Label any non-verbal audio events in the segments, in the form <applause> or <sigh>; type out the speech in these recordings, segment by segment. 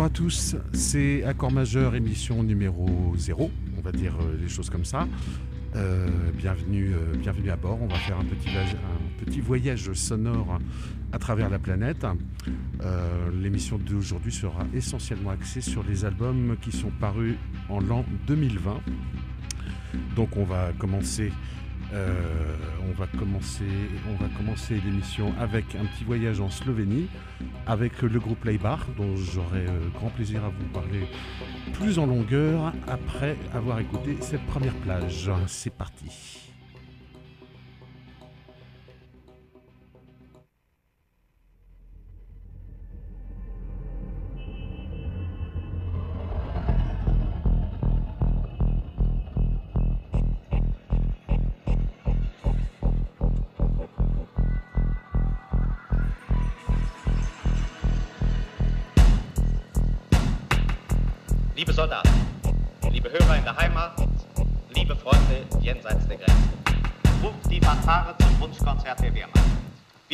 Bonjour à tous, c'est Accord Majeur, émission numéro 0, on va dire euh, les choses comme ça. Euh, bienvenue, euh, bienvenue à bord, on va faire un petit voyage sonore à travers la planète. L'émission d'aujourd'hui sera essentiellement axée sur les albums qui sont parus en l'an 2020. Donc on va commencer euh, on va commencer, on va commencer l'émission avec un petit voyage en Slovénie avec le groupe Leibar, dont j'aurai euh, grand plaisir à vous parler plus en longueur après avoir écouté cette première plage. C'est parti.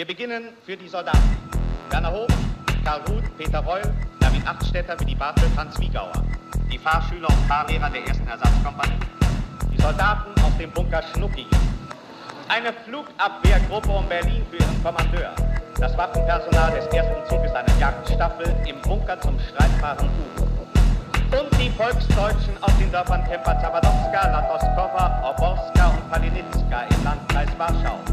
Beginnen für die Soldaten. Werner Hoch, Karl Ruth, Peter Reul, David Achtstetter, Willy Bartel, Franz Wiegauer. Die Fahrschüler und Fahrlehrer der ersten Ersatzkompanie. Die Soldaten aus dem Bunker Schnucki. Eine Flugabwehrgruppe um Berlin für ihren Kommandeur. Das Waffenpersonal des ersten Zuges einer Jagdstaffel im Bunker zum streitbaren U. Und die Volksdeutschen aus den Dörfern Kemper Zawadowska, Latoskowa, Oborska und Palinitska im Landkreis Warschau.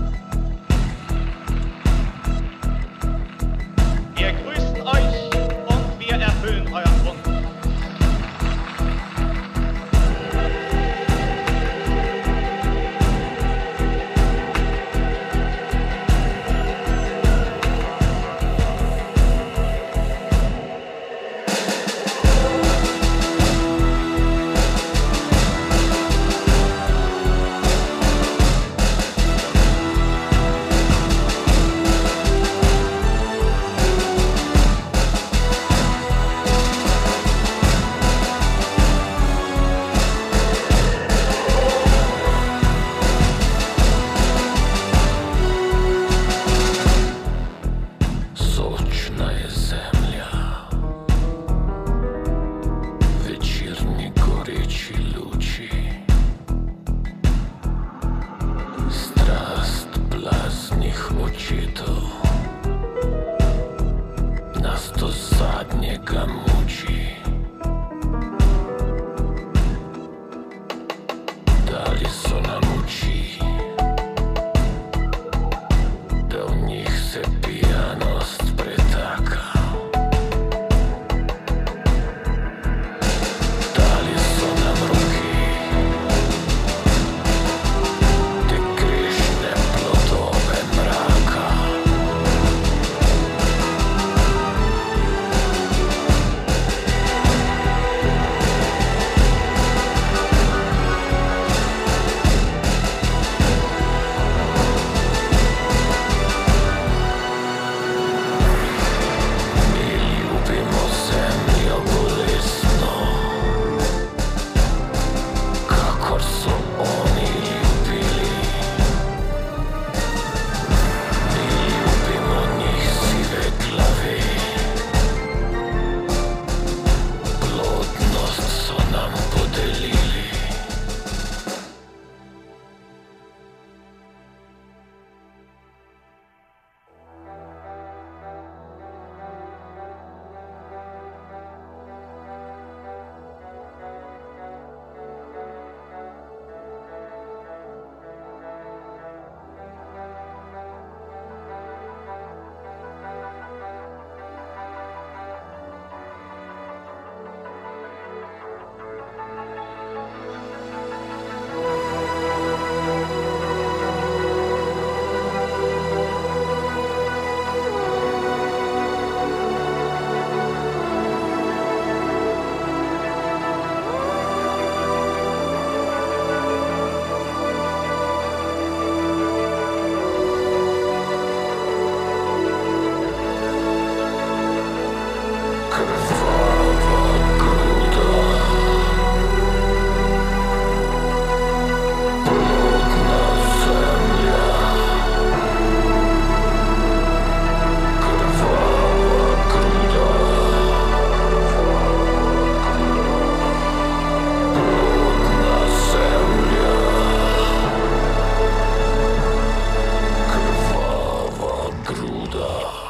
Buddha.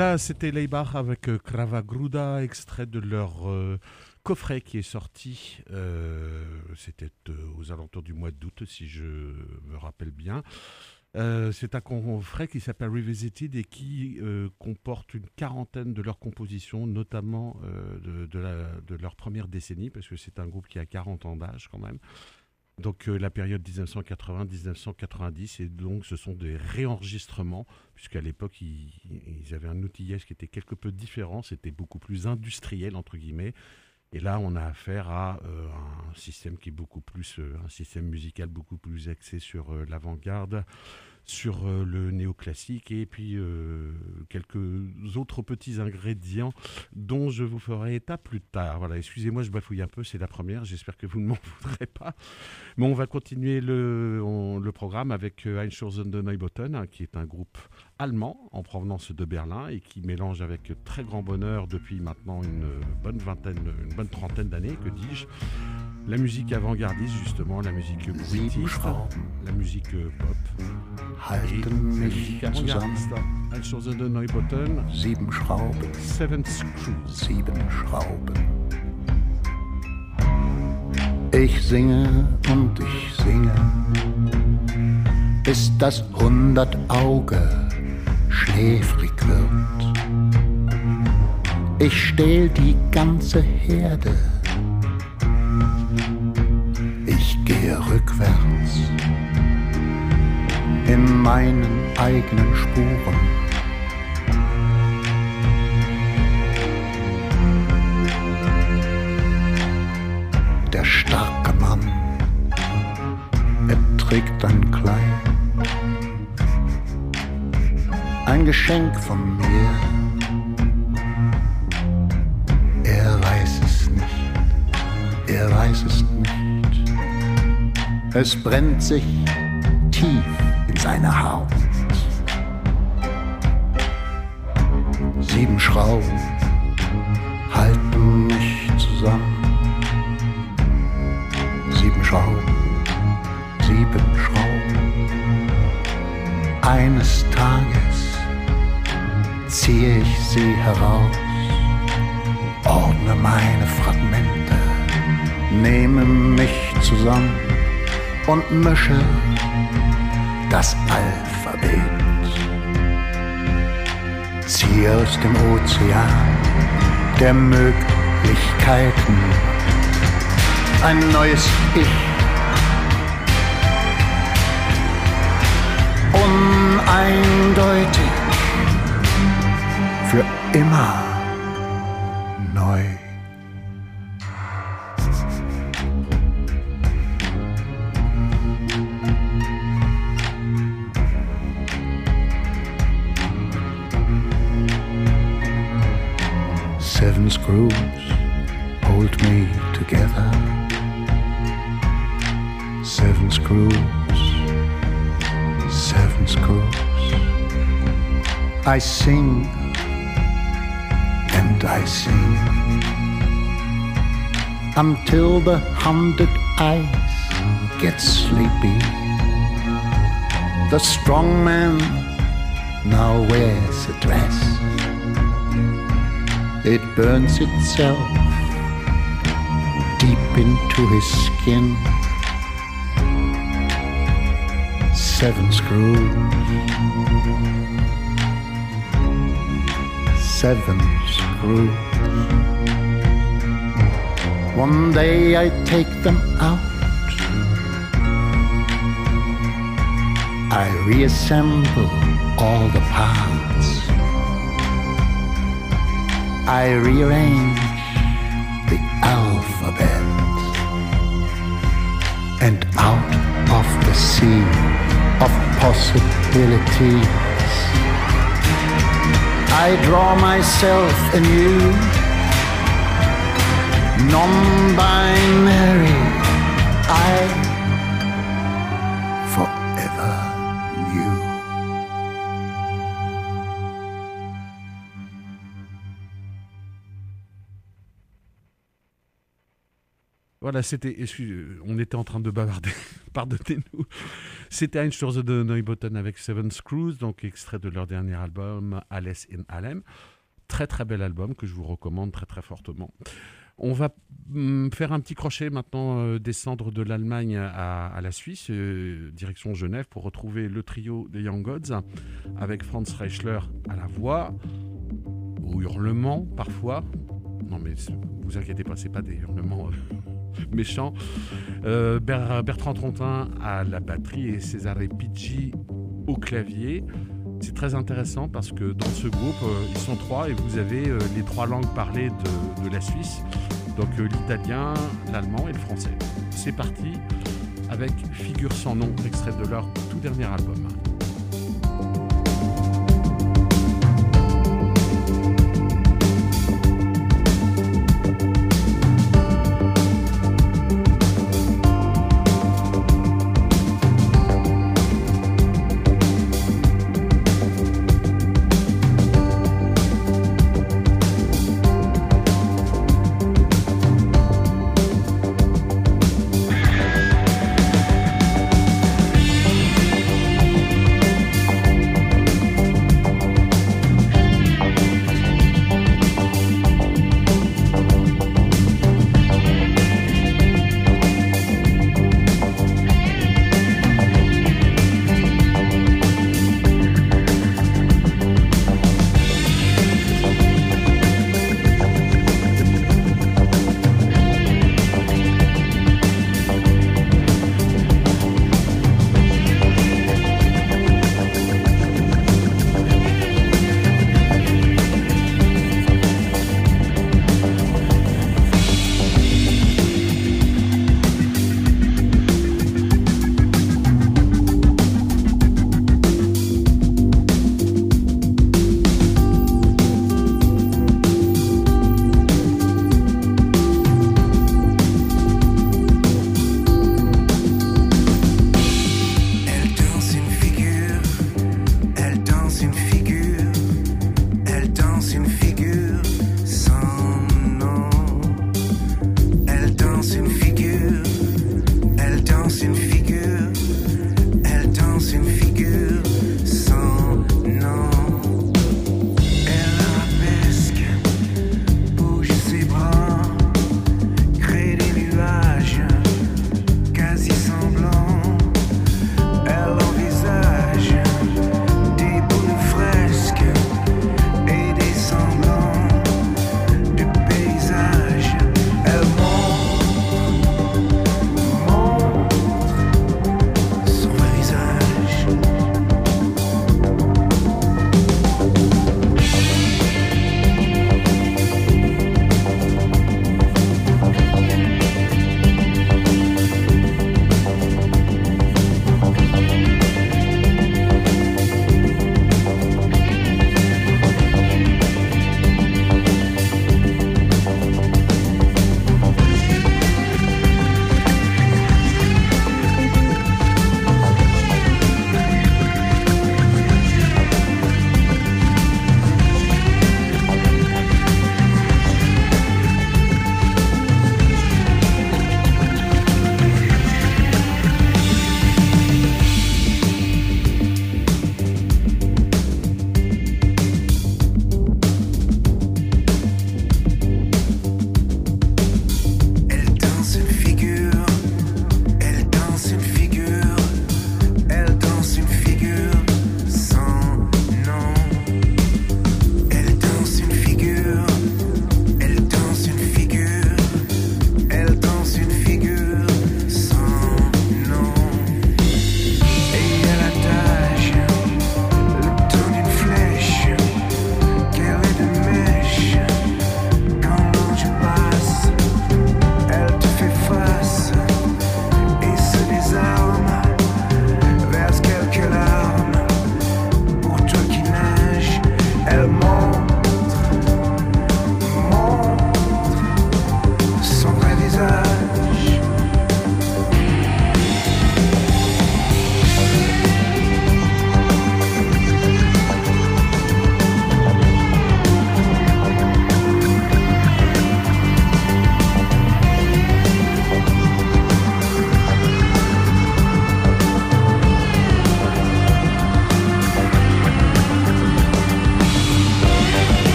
Voilà, c'était Leibach avec euh, Kravagruda, extrait de leur euh, coffret qui est sorti. euh, C'était aux alentours du mois d'août, si je me rappelle bien. C'est un coffret qui s'appelle Revisited et qui comporte une quarantaine de leurs compositions, notamment de leur première décennie, parce que c'est un groupe qui a 40 ans d'âge quand même. Donc euh, la période 1980-1990, et donc ce sont des réenregistrements, puisqu'à l'époque ils, avaient un outillage qui était quelque peu différent, c'était beaucoup plus industriel entre guillemets. Et là, on a affaire à euh, un système qui est beaucoup plus, euh, un système musical beaucoup plus axé sur l'avant-garde, sur euh, le néoclassique et puis euh, quelques autres petits ingrédients dont je vous ferai état plus tard. Voilà, excusez-moi, je bafouille un peu, c'est la première, j'espère que vous ne <laughs> m'en voudrez pas. Mais on va continuer le, on- le programme avec euh, Einschurzen de Neubotten, hein, qui est un groupe allemand en provenance de Berlin et qui mélange avec très grand bonheur depuis maintenant une bonne vingtaine, une bonne trentaine d'années, que dis-je, la musique avant-gardiste justement, la musique Schrauben la musique pop halten mich zusammen. Sieben Schrauben, sieben Schrauben. Ich singe und ich singe, bis das hundert Auge schläfrig wird. Ich stehl die ganze Herde. Ich gehe rückwärts in meinen eigenen Spuren. Der starke Mann, er trägt ein Kleid, ein Geschenk von mir. Er weiß es nicht, er weiß es nicht. Es brennt sich tief in seine Haut. Sieben Schrauben halten mich zusammen. Sieben Schrauben, sieben Schrauben. Eines Tages ziehe ich sie heraus, ordne meine Fragmente, nehme mich zusammen und mische das Alphabet. Ziehe aus dem Ozean der Möglichkeiten ein neues Ich. Uneindeutig, für immer screws hold me together. Seven screws, seven screws. I sing and I sing until the hundred eyes get sleepy. The strong man now wears a dress. It burns itself deep into his skin. Seven screws. Seven screws. One day I take them out. I reassemble all the parts. I rearrange the alphabet. And out of the sea of possibilities, I draw myself anew, non binary. I Voilà, c'était. On était en train de bavarder. <laughs> Pardonnez-nous. C'était Ein Sturze de Neubotten avec Seven Screws, donc extrait de leur dernier album, Alice in Alem. Très très bel album que je vous recommande très très fortement. On va mm, faire un petit crochet maintenant, euh, descendre de l'Allemagne à, la Suisse, euh, direction Genève, pour retrouver le trio des Young Gods, avec Franz Reichler à la voix, au hurlement parfois. Non mais vous inquiétez pas, c'est pas des hurlements euh, méchants. Bertrand Trontin à la batterie et César Picci au clavier. C'est très intéressant parce que dans ce groupe, ils sont trois et vous avez les trois langues parlées de, de la Suisse. Donc euh, l'italien, l'allemand et le français. C'est parti avec Figure sans nom, extrait de leur tout dernier album.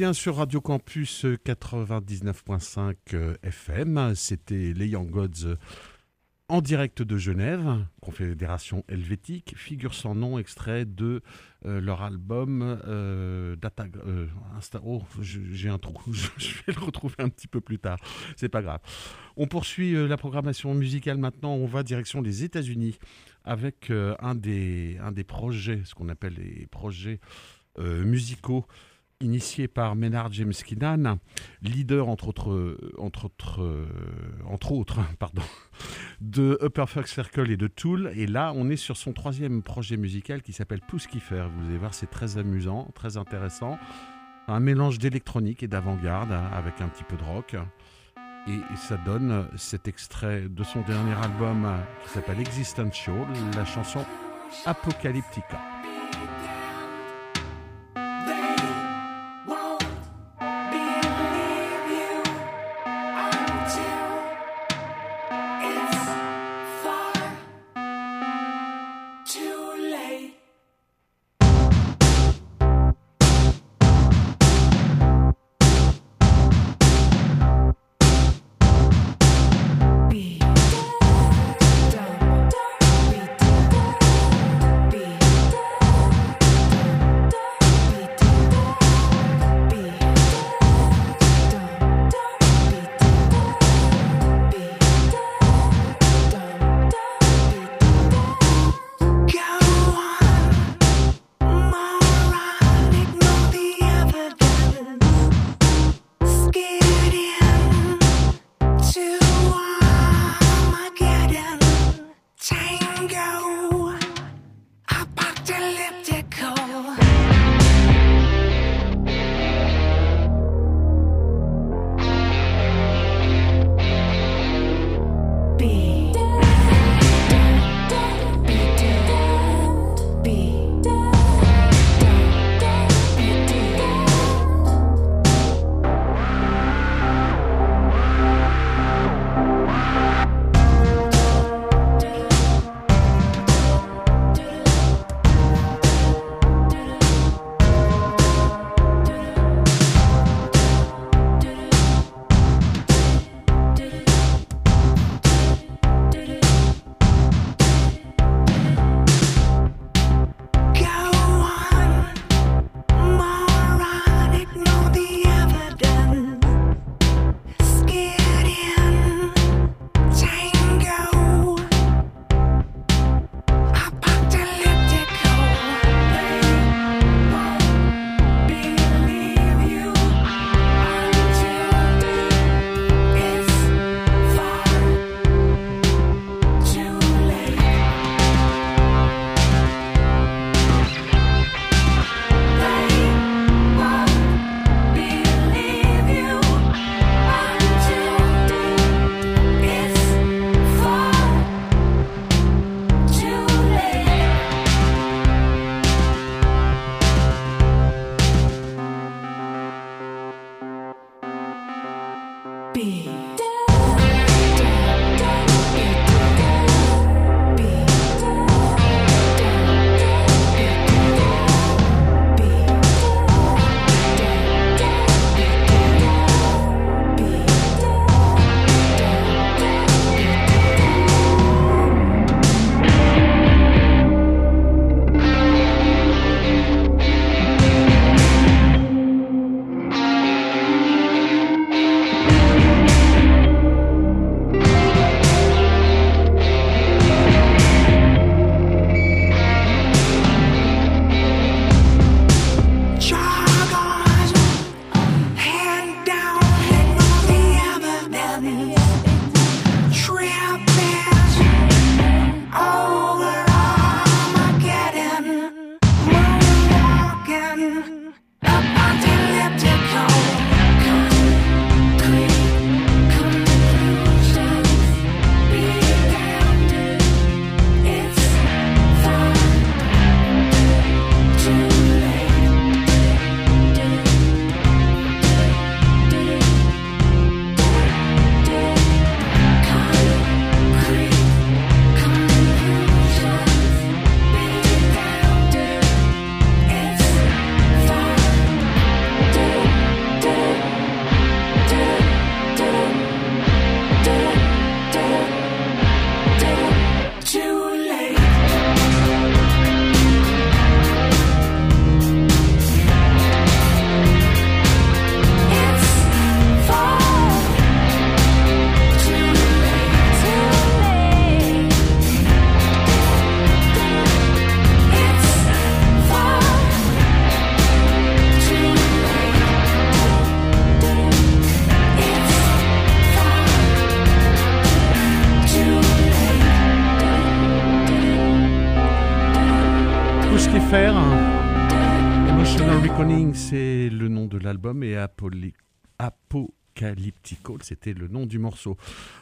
Bien sur Radio Campus 99.5 FM. C'était les Young Gods en direct de Genève, Confédération helvétique, figure sans nom, extrait de euh, leur album euh, Data. Euh, oh, j'ai un trou, <laughs> je vais le retrouver un petit peu plus tard, c'est pas grave. On poursuit la programmation musicale maintenant, on va direction les États-Unis avec un, des, un des projets, ce qu'on appelle les projets musicaux initié par Ménard James Keenan, leader entre autres, entre autres, euh, entre autres <laughs> pardon, de Upper Fuck Circle et de Tool. Et là, on est sur son troisième projet musical qui s'appelle Pouskiffer. Vous allez voir, c'est très amusant, très intéressant. Un mélange d'électronique et d'avant-garde avec un petit peu de rock. Et ça donne cet extrait de son dernier album qui s'appelle Existential, la chanson Apocalyptica. C'était le nom du morceau.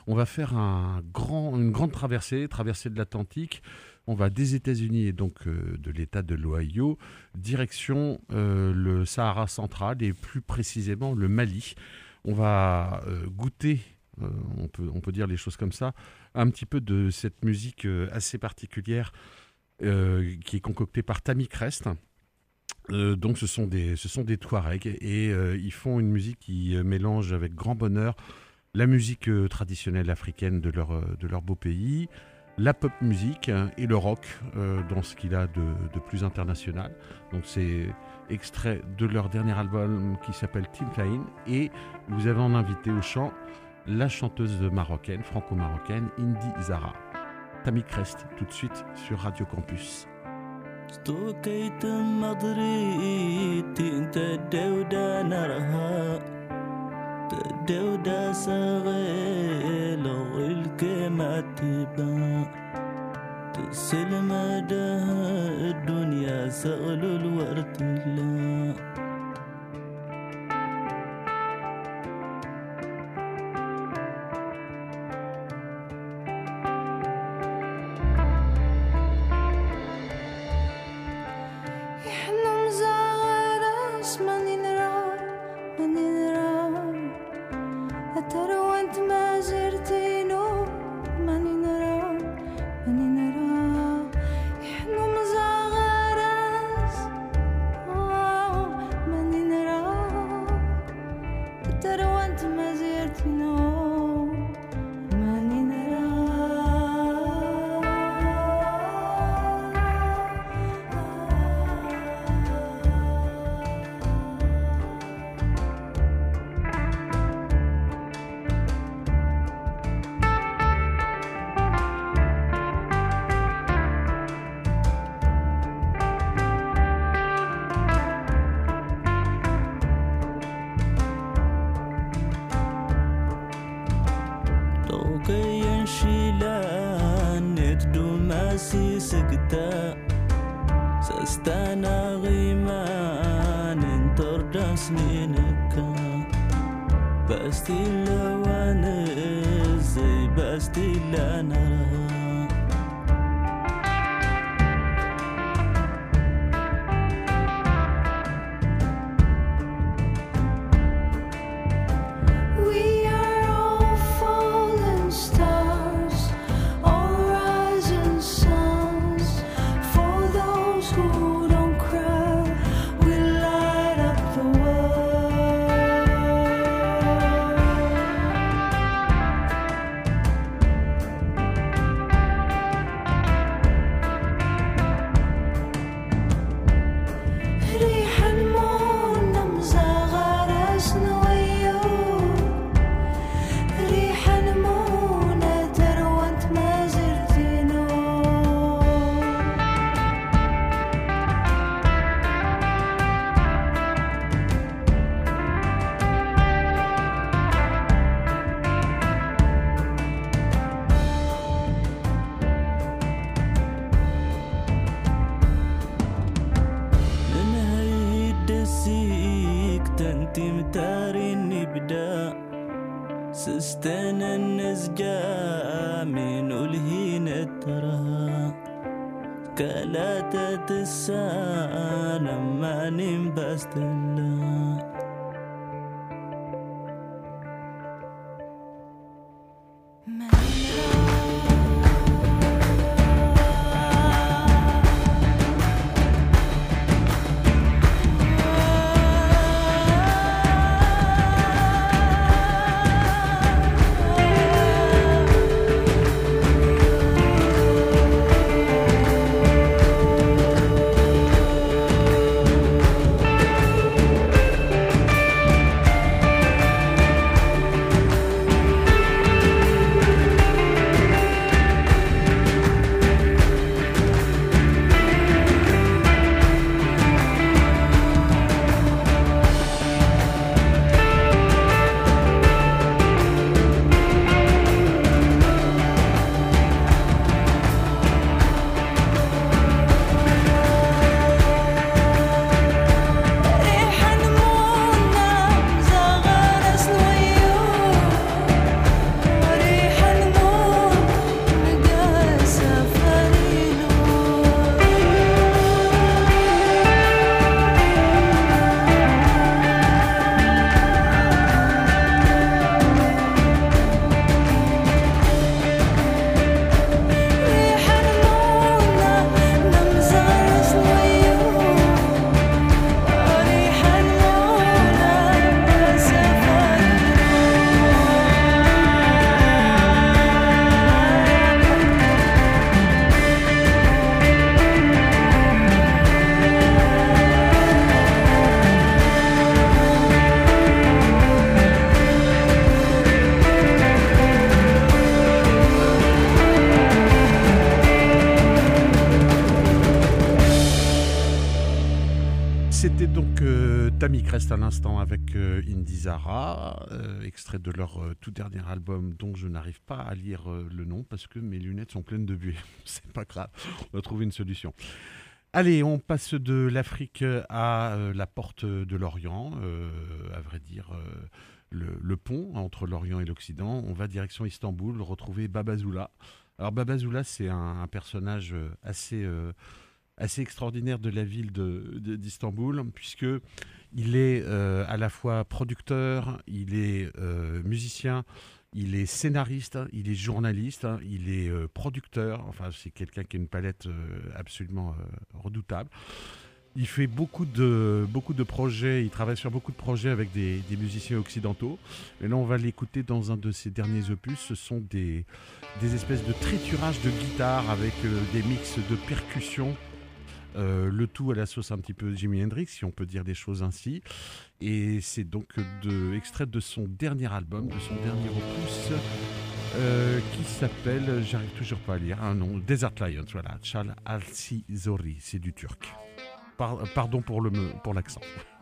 On va faire une grande traversée, traversée de l'Atlantique. On va des États-Unis et donc euh, de l'État de l'Ohio, direction euh, le Sahara central et plus précisément le Mali. On va euh, goûter, on, peut, dire les choses comme ça, un petit peu de cette musique assez particulière qui est concocté par Tammy Crest. Euh, donc ce sont des, ce sont des Touaregs et euh, ils font une musique qui mélange avec grand bonheur la musique traditionnelle africaine de leur, de leur beau pays, la pop musique et le rock dans ce qu'il a de, de, plus international. Donc c'est extrait de leur dernier album qui s'appelle Team Klein et vous avez en invité au chant la chanteuse marocaine, franco-marocaine, Indy Zara. Tammy Crest tout de suite sur Radio Campus. استوكيت مضري تدودا نرها تدودا سغيل الكمات تسلم ده الدنيا سغل الورد الله still البداء. سستان النسجة من ألهين ترى كلا تتساءل لما نبست à l'instant avec euh, Indizara, euh, extrait de leur euh, tout dernier album dont je n'arrive pas à lire le nom parce que mes lunettes sont pleines de buée. <laughs> C'est pas grave, on va trouver une solution. Allez, on passe de l'Afrique à la porte de l'Orient, à vrai dire le, pont entre l'Orient et l'Occident. On va direction Istanbul retrouver Babazoula. Alors Babazoula, c'est un, personnage assez, assez extraordinaire de la ville de- de- d'Istanbul, puisque il est euh, à la fois producteur, il est euh, musicien, il est scénariste, il est journaliste, hein, il est euh, producteur. Enfin, c'est quelqu'un qui a une palette absolument redoutable. Il fait beaucoup de, beaucoup de projets, il travaille sur beaucoup de projets avec des, musiciens occidentaux. Et là, on va l'écouter dans un de ses derniers opus. Ce sont des, des espèces de triturages de guitare avec des mix de percussions. Euh, le tout à la sauce un petit peu Jimi Hendrix, si on peut dire des choses ainsi. Et c'est donc de, extrait de son dernier album, de son dernier opus. Euh, qui s'appelle, j'arrive toujours pas à lire, un nom, Desert Lions, voilà, Chal Alsizori, c'est du turc. Pardon pour pour l'accent. <laughs>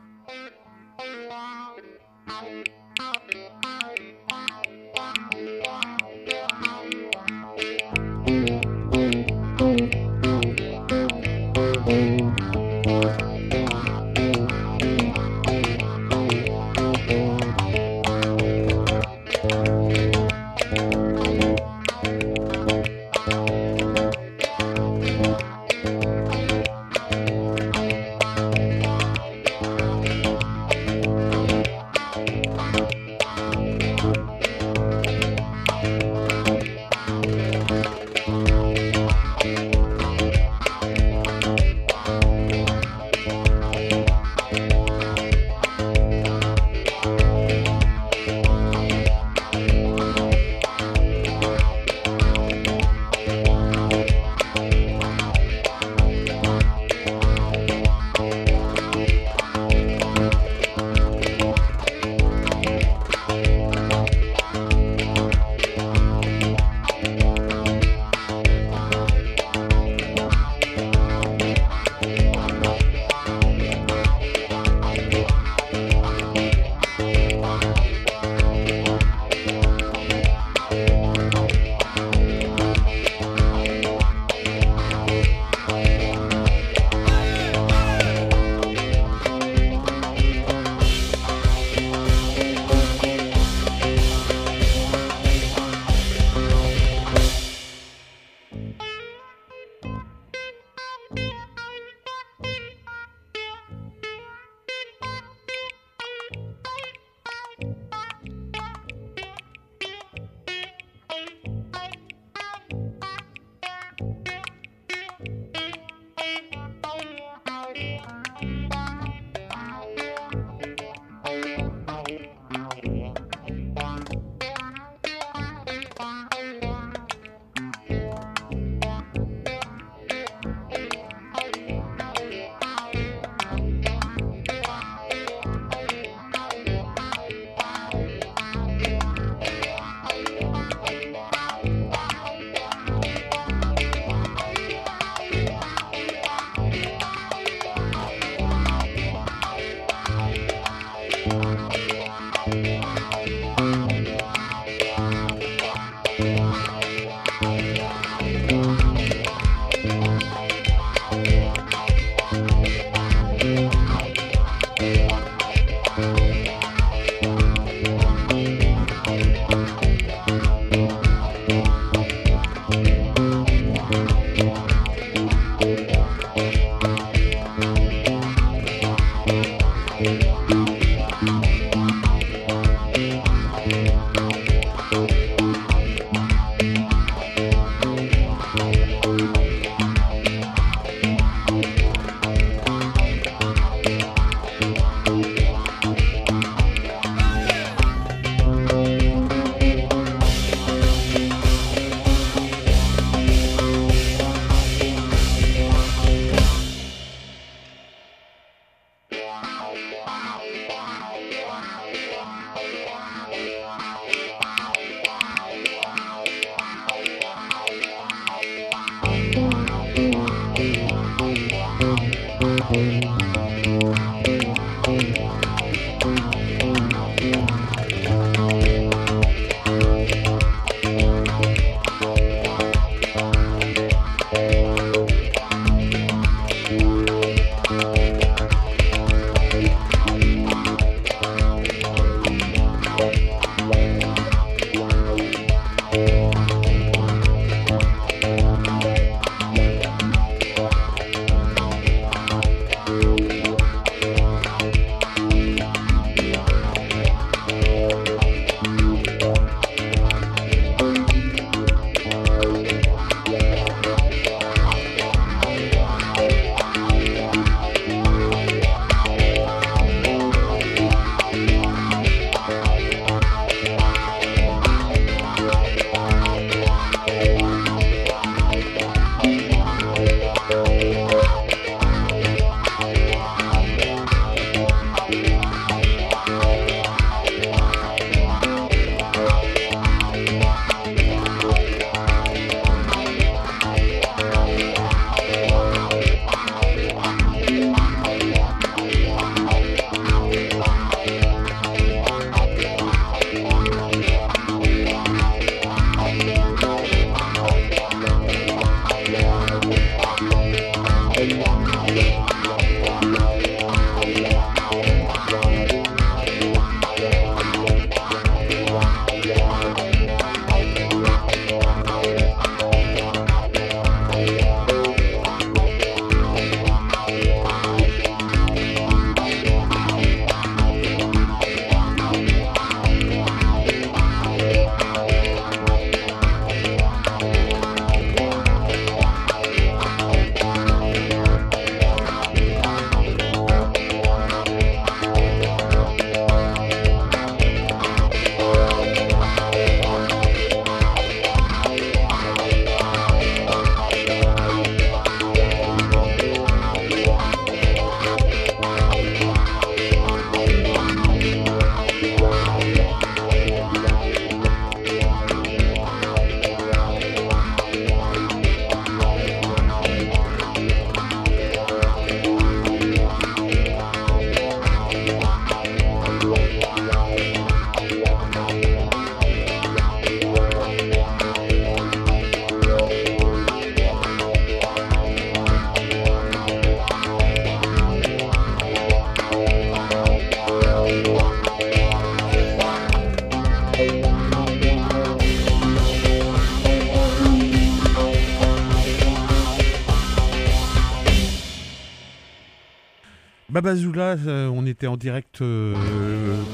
Babazoula, euh, on était en direct euh,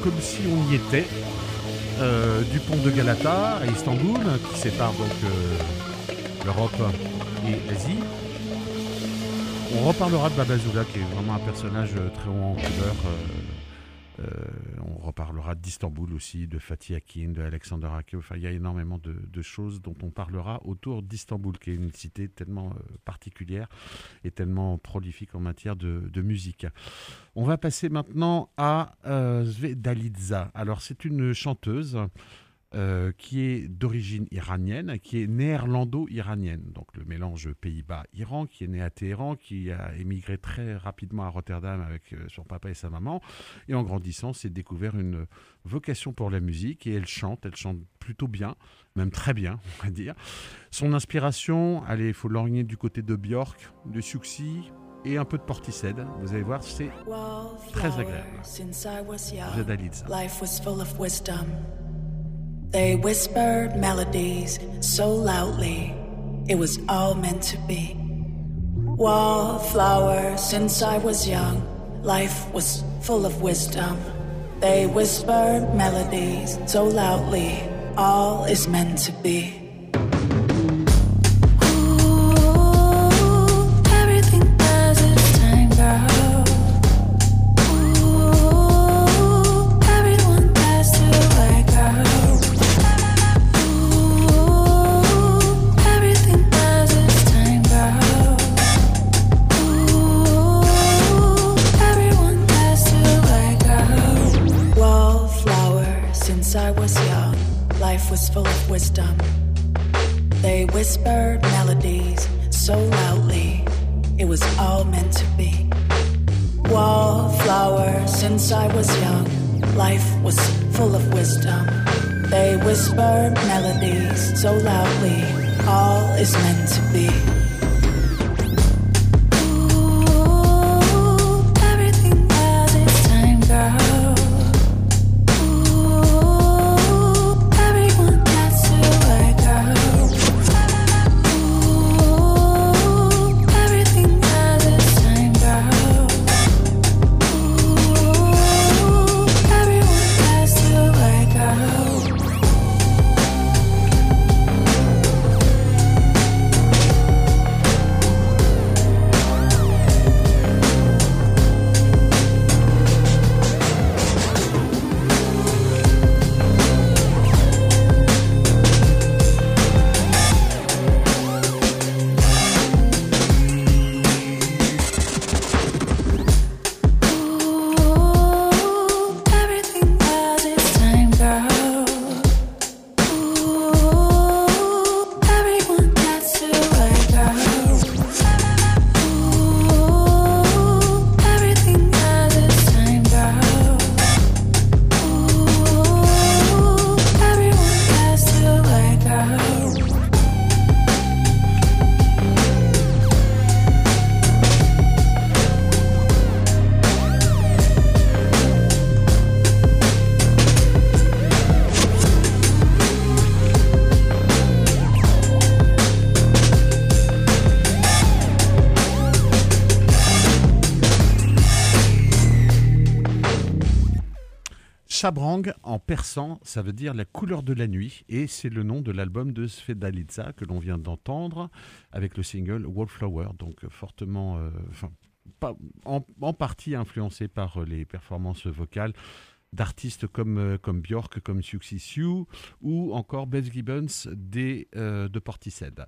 comme si on y était, euh, du pont de Galata à Istanbul, qui sépare donc l'Europe et l'Asie. On reparlera de Babazoula, qui est vraiment un personnage très haut en couleur. On reparlera d'Istanbul aussi, de Fatih Akin, de Alexander Hakim. Enfin, il y a énormément de, choses dont on parlera autour d'Istanbul, qui est une cité tellement euh, particulière et tellement prolifique en matière de, musique. On va passer maintenant à euh. Alors, c'est une chanteuse euh, qui est d'origine iranienne, qui est néerlando-iranienne, donc le mélange Pays-Bas-Iran, qui est né à Téhéran, qui a émigré très rapidement à Rotterdam avec euh, son papa et sa maman, et en grandissant, s'est découvert une vocation pour la musique, et elle chante, elle chante plutôt bien, même très bien, on va dire. Son inspiration, allez, il faut l'origner du côté de Björk, de Suxi, et un peu de Portishead. Vous allez voir, c'est très agréable. They whispered melodies so loudly, it was all meant to be. Wallflower, since I was young, life was full of wisdom. They whispered melodies so loudly, all is meant to be. Chabrang, en persan, ça veut dire la couleur de la nuit, et c'est le nom de l'album de Svedalitza que l'on vient d'entendre avec le single Wallflower, donc fortement, euh, enfin, en, partie influencé par euh, les performances vocales d'artistes comme, euh, comme Björk, comme Siouxsie Sioux, ou encore Beth Gibbons des, de Portishead.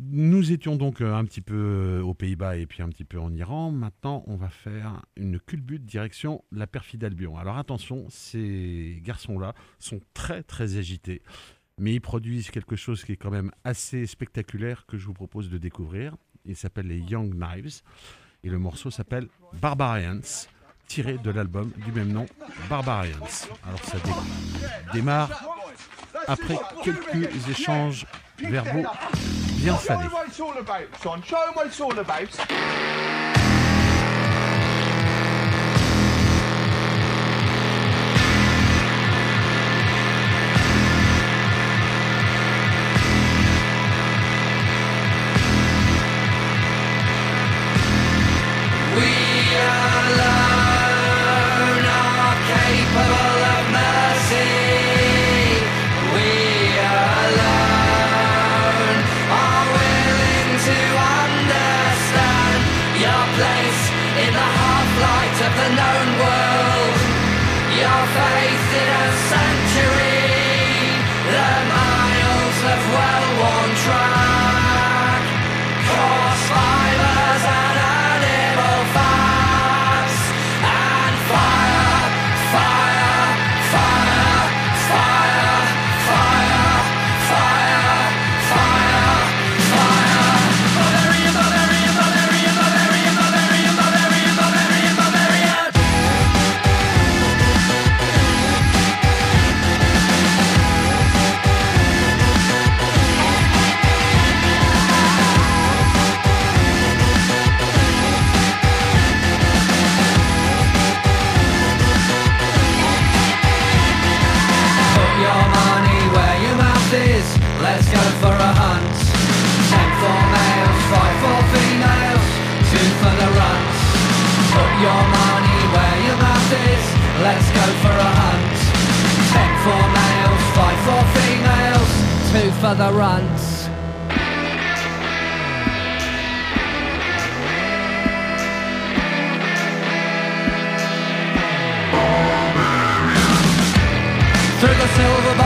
Nous étions donc euh, un petit peu euh, aux Pays-Bas et puis un petit peu en Iran. Maintenant, on va faire une culbute direction la perfide Albion. Alors attention, ces garçons-là sont très très agités, mais ils produisent quelque chose qui est quand même assez spectaculaire que je vous propose de découvrir. Il s'appelle les Young Knives et le morceau s'appelle Barbarians, tiré de l'album du même nom, Barbarians. Alors ça dé- démarre après quelques échanges verbaux bien salés. Your money where your mouth is. Let's go for a hunt. Ten for males, five for females, two for the runs. through the silver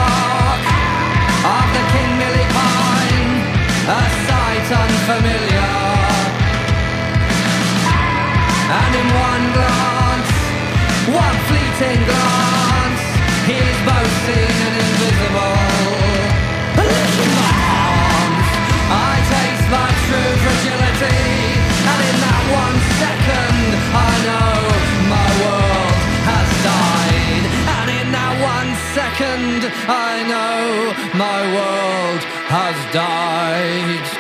glance, one fleeting glance, he's seen and invisible. Listen my arms, I taste my true fragility, and in that one second, I know my world has died. And in that one second, I know my world has died.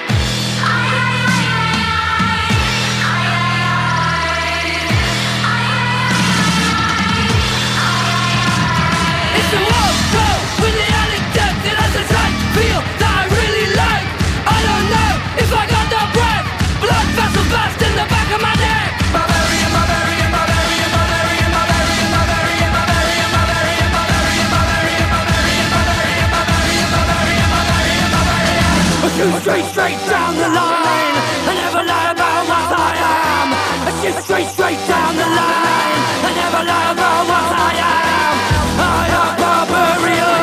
Shoot straight, straight down the line. I never lie about what I am. I shoot straight, straight down the line. I never lie about what I am. I am barbarian.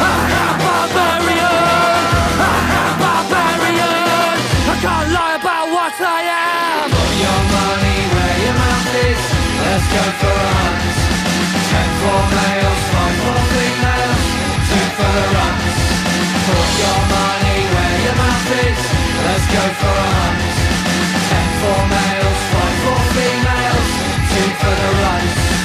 I am barbarian. I am barbarian. I can't lie about what I am. Put your money where your mouth is. Let's go for hunt. Ten for males, five for females, two for the runs. Put your money is. Let's go for a hunt. Ten for males, five for females, two for the runs.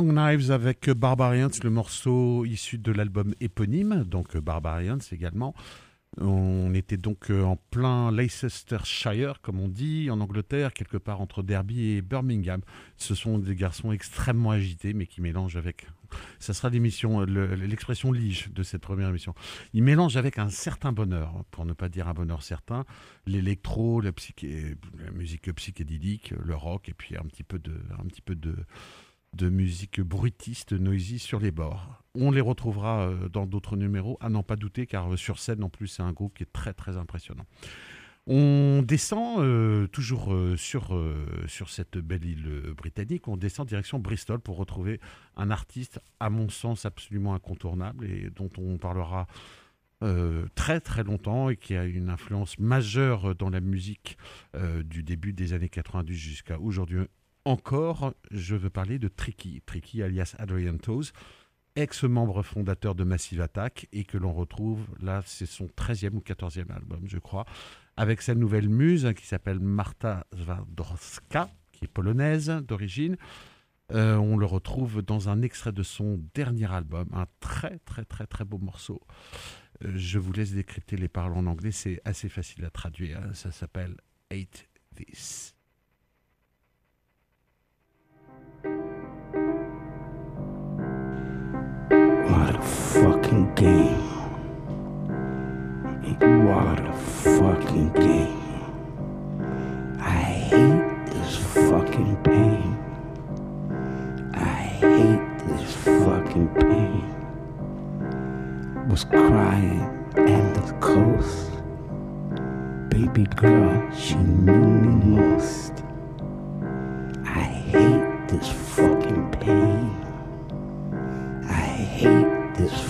Young Knives avec Barbarians, le morceau issu de l'album éponyme, donc Barbarians également. On était donc euh, en plein Leicestershire, comme on dit, en Angleterre, quelque part entre Derby et Birmingham. Ce sont des garçons extrêmement agités, mais qui mélangent avec. Ça sera l'émission, l'expression lige de cette première émission. Ils mélangent avec un certain bonheur, pour ne pas dire un bonheur certain, l'électro, la, la musique psychédélique, le rock, et puis un petit peu de, un petit peu de, de musique bruitiste, noisy sur les bords. On les retrouvera euh, dans d'autres numéros, à n'en pas douter, car euh, sur scène, en plus, c'est un groupe qui est très très impressionnant. On descend euh, toujours sur, sur cette belle île britannique, on descend direction Bristol pour retrouver un artiste, à mon sens, absolument incontournable et dont on parlera très très longtemps et qui a une influence majeure dans la musique du début des années 90 jusqu'à aujourd'hui encore, je veux parler de Tricky, Tricky alias Adrian Toes, ex-membre fondateur de Massive Attack et que l'on retrouve, là c'est son 13e ou 14e album je crois, avec sa nouvelle muse hein, qui s'appelle Marta Zwardowska, qui est polonaise d'origine. Euh, on le retrouve dans un extrait de son dernier album, un très très très très beau morceau. Euh, je vous laisse décrypter les paroles en anglais, c'est assez facile à traduire. Hein. Ça s'appelle Hate This. Fucking game. What a fucking game. I hate this fucking pain. I hate this fucking pain. Was crying at the coast. Baby girl, she knew me most. I hate this fucking pain. I hate this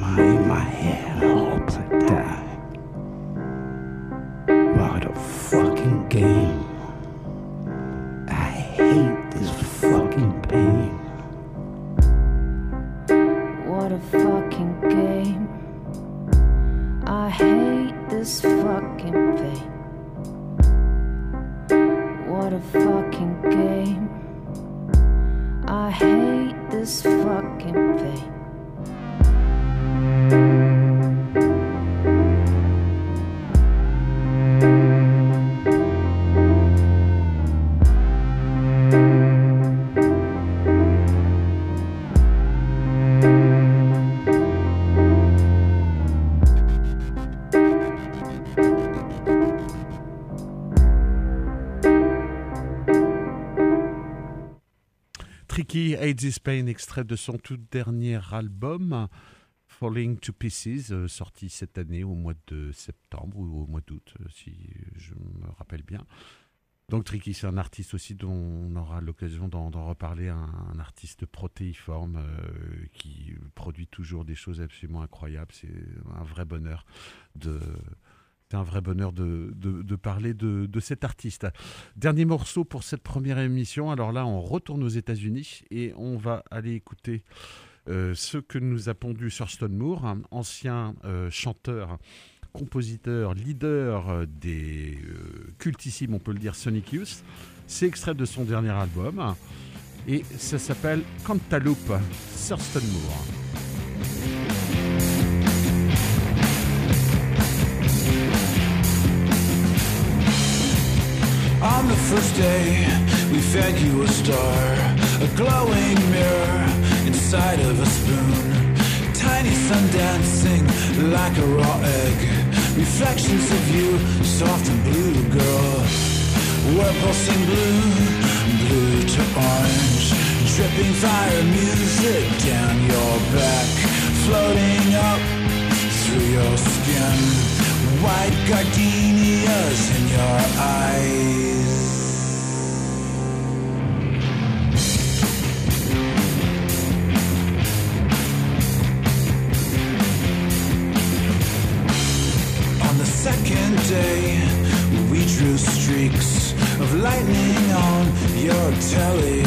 my, in my head, I hope I Tricky Hate This Pain, extrait de son tout dernier album. Falling to Pieces, euh, sorti cette année au mois de septembre ou au mois d'août, euh, si je me rappelle bien. Donc Tricky, c'est un artiste aussi dont on aura l'occasion d'en reparler, un, un artiste protéiforme euh, qui produit toujours des choses absolument incroyables. C'est un vrai bonheur de... C'est un vrai bonheur de, de- parler de, de cet artiste. Dernier morceau pour cette première émission. Alors là, on retourne aux États-Unis et on va aller écouter euh, ce que nous a pondu Thurston Moore, un ancien euh, chanteur, compositeur, leader euh, des cultissimes, on peut le dire, Sonic Youth. C'est extrait de son dernier album et ça s'appelle Cantaloupe, Thurston Moore. On the first day, we fed you a star, a glowing mirror inside of a spoon. Tiny sun dancing like a raw egg. Reflections of you, soft and blue, girl. We're pulsing blue, blue to orange. Dripping fire music down your back, floating up through your skin. White gardenias in your eyes. On the second day, we drew streaks of lightning on your telly.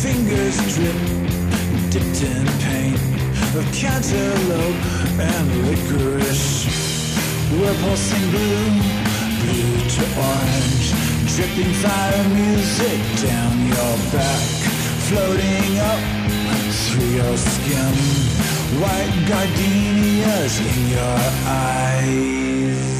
Fingers drip, dipped in paint of cantaloupe and licorice. We're pulsing blue, blue to orange, dripping fire music down your back, floating up through your skin. White gardenias in your eyes.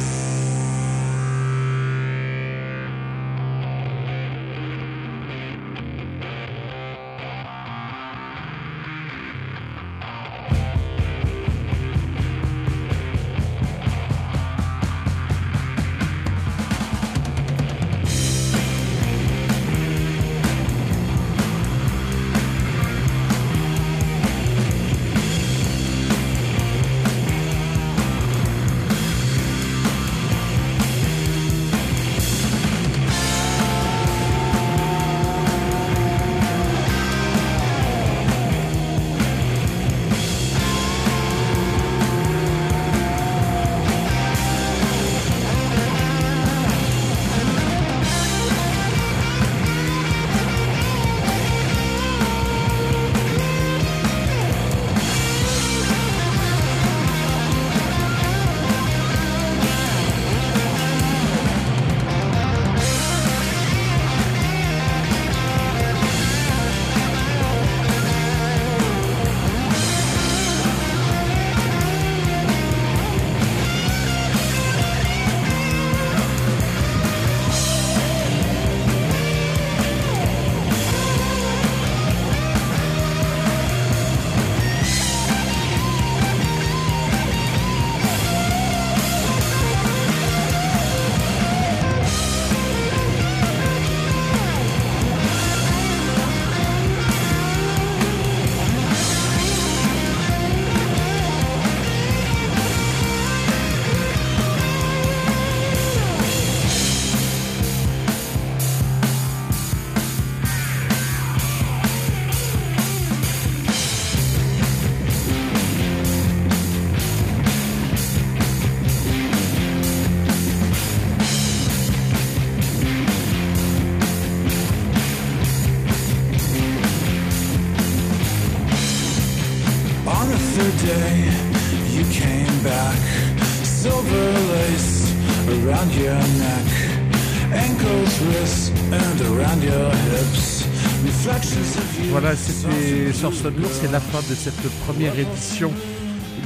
Thurston Moore, c'est la fin de cette première édition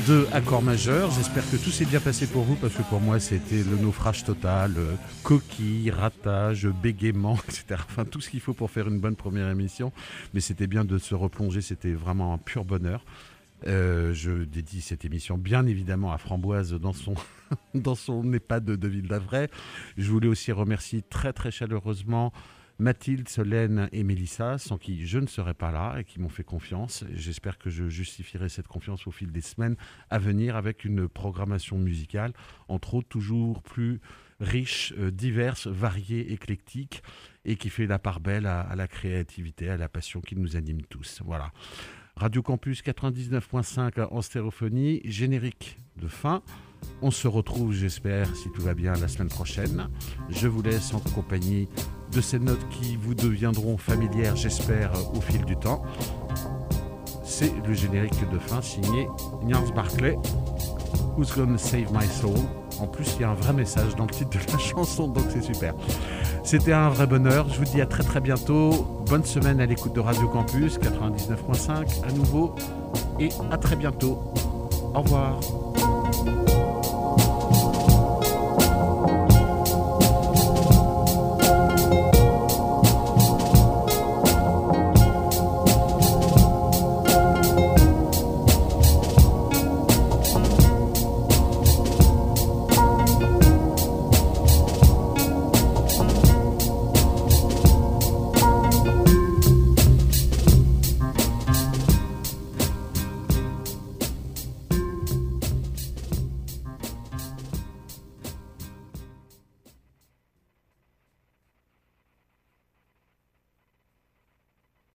de Accord majeur. J'espère que tout s'est bien passé pour vous parce que pour moi c'était le naufrage total, euh, coquille, ratage, bégaiement, <laughs> etc. Enfin tout ce qu'il faut pour faire une bonne première émission. Mais c'était bien de se replonger, c'était vraiment un pur bonheur. Euh, je dédie cette émission bien évidemment à Framboise dans son, <laughs> dans son EHPAD de, de Ville d'Avray. Je voulais aussi remercier très très chaleureusement Mathilde, Solène et Mélissa, sans qui je ne serais pas là et qui m'ont fait confiance. J'espère que je justifierai cette confiance au fil des semaines à venir avec une programmation musicale, entre autres toujours plus riche, euh, diverse, variée, éclectique et qui fait la part belle à, la créativité, à la passion qui nous anime tous. Voilà. Radio Campus 99.5 en stéréophonie, générique de fin. On se retrouve, j'espère, si tout va bien, la semaine prochaine. Je vous laisse en compagnie de ces notes qui vous deviendront familières, j'espère, au fil du temps. C'est le générique de fin signé Niels Barclay, Who's Gonna Save My Soul. En plus, il y a un vrai message dans le titre de la <laughs> chanson, donc c'est super. C'était un vrai bonheur. Je vous dis à très très bientôt. Bonne semaine à l'écoute de Radio Campus 99.5 à nouveau. Et à très bientôt. Au revoir.